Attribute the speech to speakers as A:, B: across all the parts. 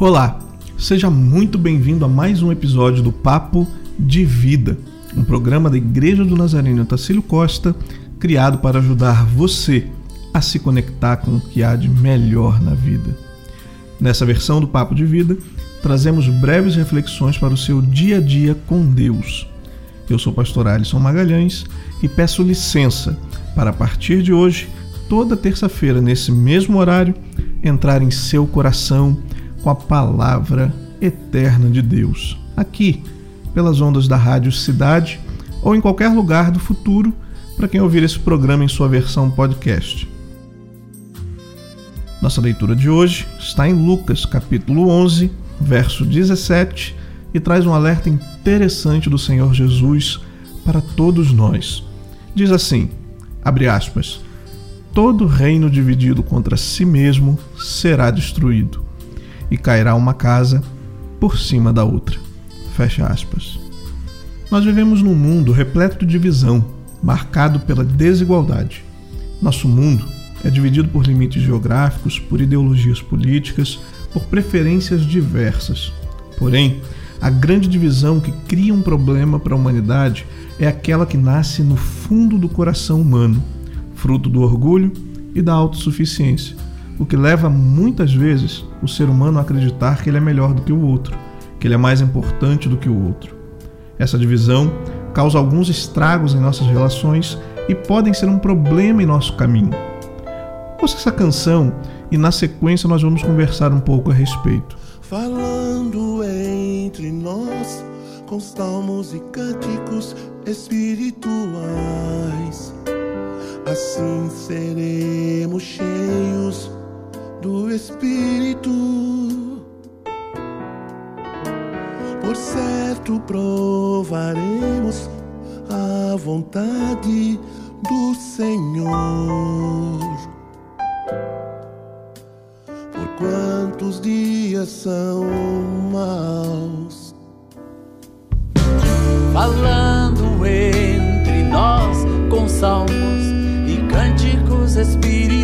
A: Olá, seja muito bem-vindo a mais um episódio do Papo de Vida, um programa da Igreja do Nazareno Tacílio Costa, criado para ajudar você a se conectar com o que há de melhor na vida. Nessa versão do Papo de Vida, trazemos breves reflexões para o seu dia a dia com Deus. Eu sou o pastor Alisson Magalhães e peço licença para, a partir de hoje, toda terça-feira, nesse mesmo horário, entrar em seu coração com a palavra eterna de Deus, aqui, pelas ondas da Rádio Cidade ou em qualquer lugar do futuro para quem ouvir esse programa em sua versão podcast. Nossa leitura de hoje está em Lucas, capítulo 11, verso 17, e traz um alerta interessante do Senhor Jesus para todos nós. Diz assim: abre aspas. Todo reino dividido contra si mesmo será destruído e cairá uma casa por cima da outra. Fecha aspas. Nós vivemos num mundo repleto de divisão, marcado pela desigualdade. Nosso mundo é dividido por limites geográficos, por ideologias políticas, por preferências diversas. Porém, a grande divisão que cria um problema para a humanidade é aquela que nasce no fundo do coração humano, fruto do orgulho e da autossuficiência o que leva muitas vezes o ser humano a acreditar que ele é melhor do que o outro, que ele é mais importante do que o outro. Essa divisão causa alguns estragos em nossas relações e podem ser um problema em nosso caminho. Ouça essa canção e na sequência nós vamos conversar um pouco a respeito.
B: Falando entre nós com salmos e cânticos espirituais, assim seremos cheios do Espírito. Por certo provaremos a vontade do Senhor. Por quantos dias são maus?
C: Falando entre nós com salmos e cânticos espirituais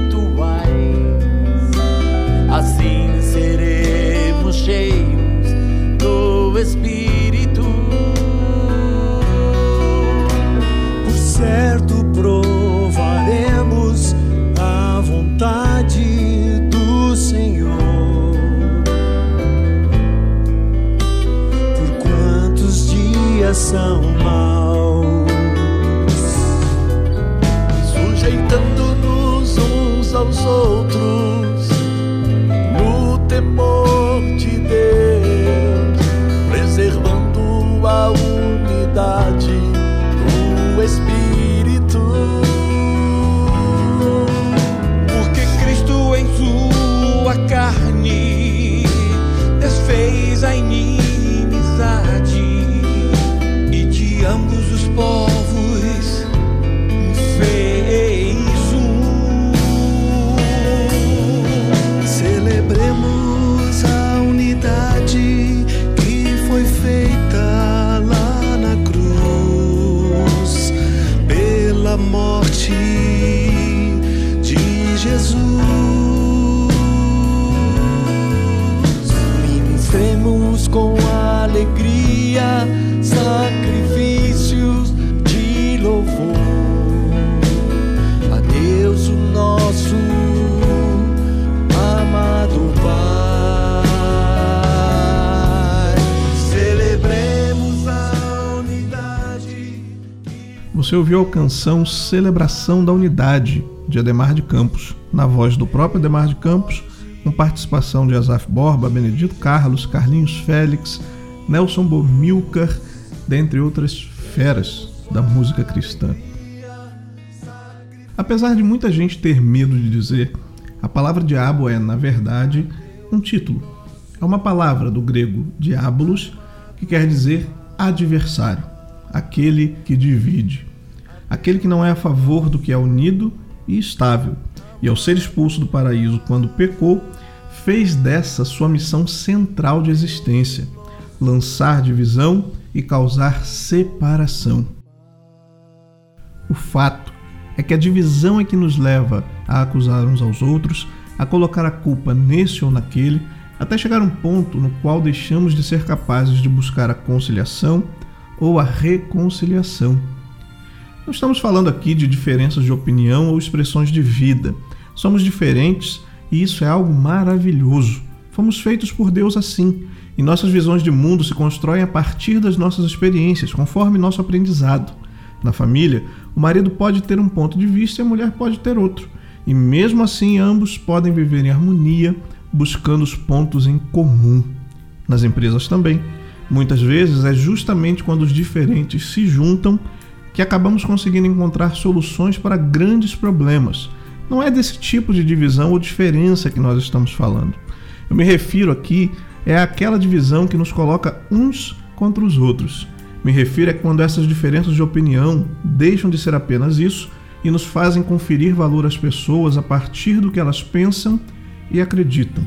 A: Você ouviu a canção Celebração da Unidade, de Ademar de Campos, na voz do próprio Ademar de Campos, com participação de Asaf Borba, Benedito Carlos, Carlinhos Félix, Nelson Bomilcar, dentre outras feras da música cristã. Apesar de muita gente ter medo de dizer, a palavra diabo é, na verdade, um título. É uma palavra do grego diabolos, que quer dizer adversário, aquele que divide, aquele que não é a favor do que é unido e estável, e ao ser expulso do paraíso quando pecou, fez dessa sua missão central de existência: lançar divisão e causar separação. O fato é que a divisão é que nos leva a acusar uns aos outros, a colocar a culpa nesse ou naquele, até chegar um ponto no qual deixamos de ser capazes de buscar a conciliação ou a reconciliação. Não estamos falando aqui de diferenças de opinião ou expressões de vida. Somos diferentes e isso é algo maravilhoso. Fomos feitos por Deus assim, e nossas visões de mundo se constroem a partir das nossas experiências, conforme nosso aprendizado. Na família, o marido pode ter um ponto de vista e a mulher pode ter outro, e mesmo assim ambos podem viver em harmonia, buscando os pontos em comum. Nas empresas também. Muitas vezes é justamente quando os diferentes se juntam que acabamos conseguindo encontrar soluções para grandes problemas. Não é desse tipo de divisão ou diferença que nós estamos falando. Eu me refiro aqui é àquela divisão que nos coloca uns contra os outros. Me refiro é quando essas diferenças de opinião deixam de ser apenas isso e nos fazem conferir valor às pessoas a partir do que elas pensam e acreditam.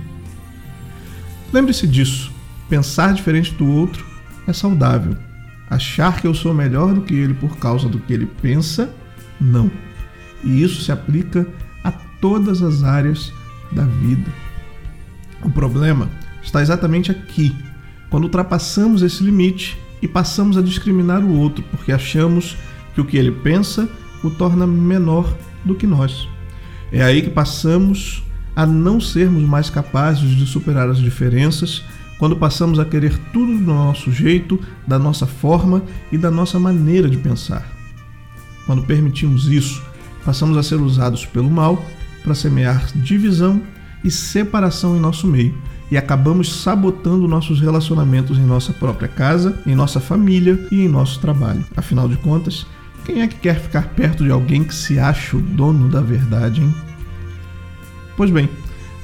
A: Lembre-se disso. Pensar diferente do outro é saudável. Achar que eu sou melhor do que ele por causa do que ele pensa, não. E isso se aplica a todas as áreas da vida. O problema está exatamente aqui, quando ultrapassamos esse limite e passamos a discriminar o outro porque achamos que o que ele pensa o torna menor do que nós. É aí que passamos a não sermos mais capazes de superar as diferenças quando passamos a querer tudo do nosso jeito, da nossa forma e da nossa maneira de pensar. Quando permitimos isso, passamos a ser usados pelo mal para semear divisão e separação em nosso meio e acabamos sabotando nossos relacionamentos em nossa própria casa, em nossa família e em nosso trabalho. Afinal de contas, quem é que quer ficar perto de alguém que se acha o dono da verdade, hein? Pois bem,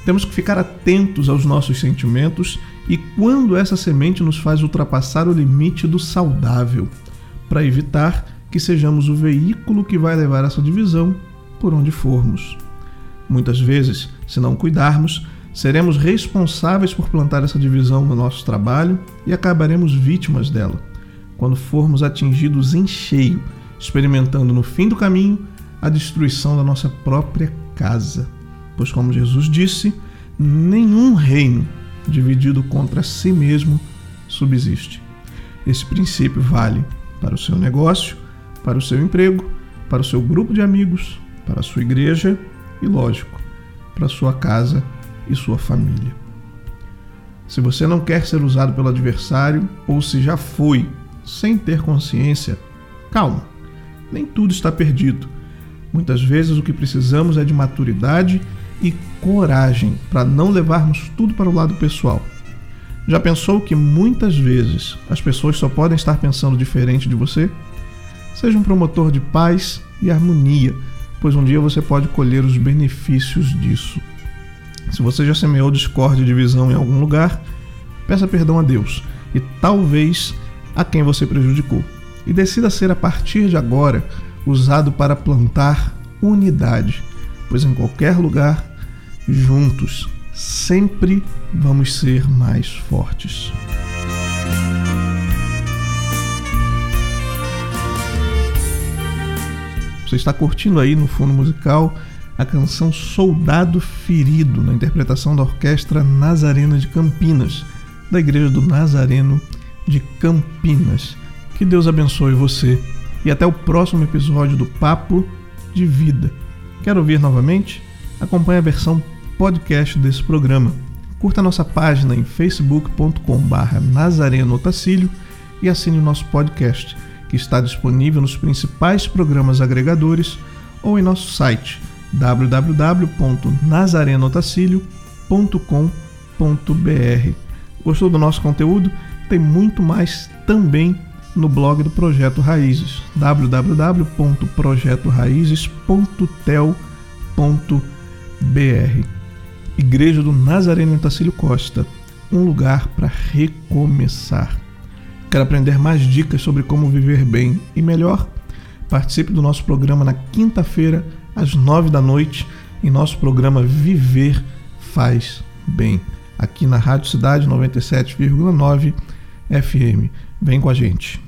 A: temos que ficar atentos aos nossos sentimentos e quando essa semente nos faz ultrapassar o limite do saudável, para evitar que sejamos o veículo que vai levar essa divisão por onde formos. Muitas vezes, se não cuidarmos, seremos responsáveis por plantar essa divisão no nosso trabalho e acabaremos vítimas dela, quando formos atingidos em cheio, experimentando no fim do caminho a destruição da nossa própria casa. Pois, como Jesus disse, nenhum reino dividido contra si mesmo subsiste. Esse princípio vale para o seu negócio, para o seu emprego, para o seu grupo de amigos, para a sua igreja e, lógico, para a sua casa e sua família. Se você não quer ser usado pelo adversário ou se já foi sem ter consciência, calma, nem tudo está perdido. Muitas vezes o que precisamos é de maturidade e coragem para não levarmos tudo para o lado pessoal. Já pensou que muitas vezes as pessoas só podem estar pensando diferente de você? Seja um promotor de paz e harmonia, pois um dia você pode colher os benefícios disso. Se você já semeou discórdia e divisão em algum lugar, peça perdão a Deus e talvez a quem você prejudicou. E decida ser a partir de agora usado para plantar unidade pois em qualquer lugar, juntos, sempre vamos ser mais fortes. Você está curtindo aí no fundo musical a canção Soldado Ferido, na interpretação da Orquestra Nazarena de Campinas, da Igreja do Nazareno de Campinas. Que Deus abençoe você e até o próximo episódio do Papo de Vida. Quer ouvir novamente? Acompanhe a versão podcast desse programa. Curta nossa página em facebook.com.br Nazareno e assine o nosso podcast, que está disponível nos principais programas agregadores ou em nosso site www.nazarenotacílio.com.br. Gostou do nosso conteúdo? Tem muito mais também no blog do Projeto Raízes, www.projetoraizes.tel.br. Igreja do Nazareno em Tacílio Costa, um lugar para recomeçar. Quer aprender mais dicas sobre como viver bem e melhor? Participe do nosso programa na quinta-feira, às nove da noite, em nosso programa Viver Faz Bem, aqui na Rádio Cidade 97,9 FM. Vem com a gente.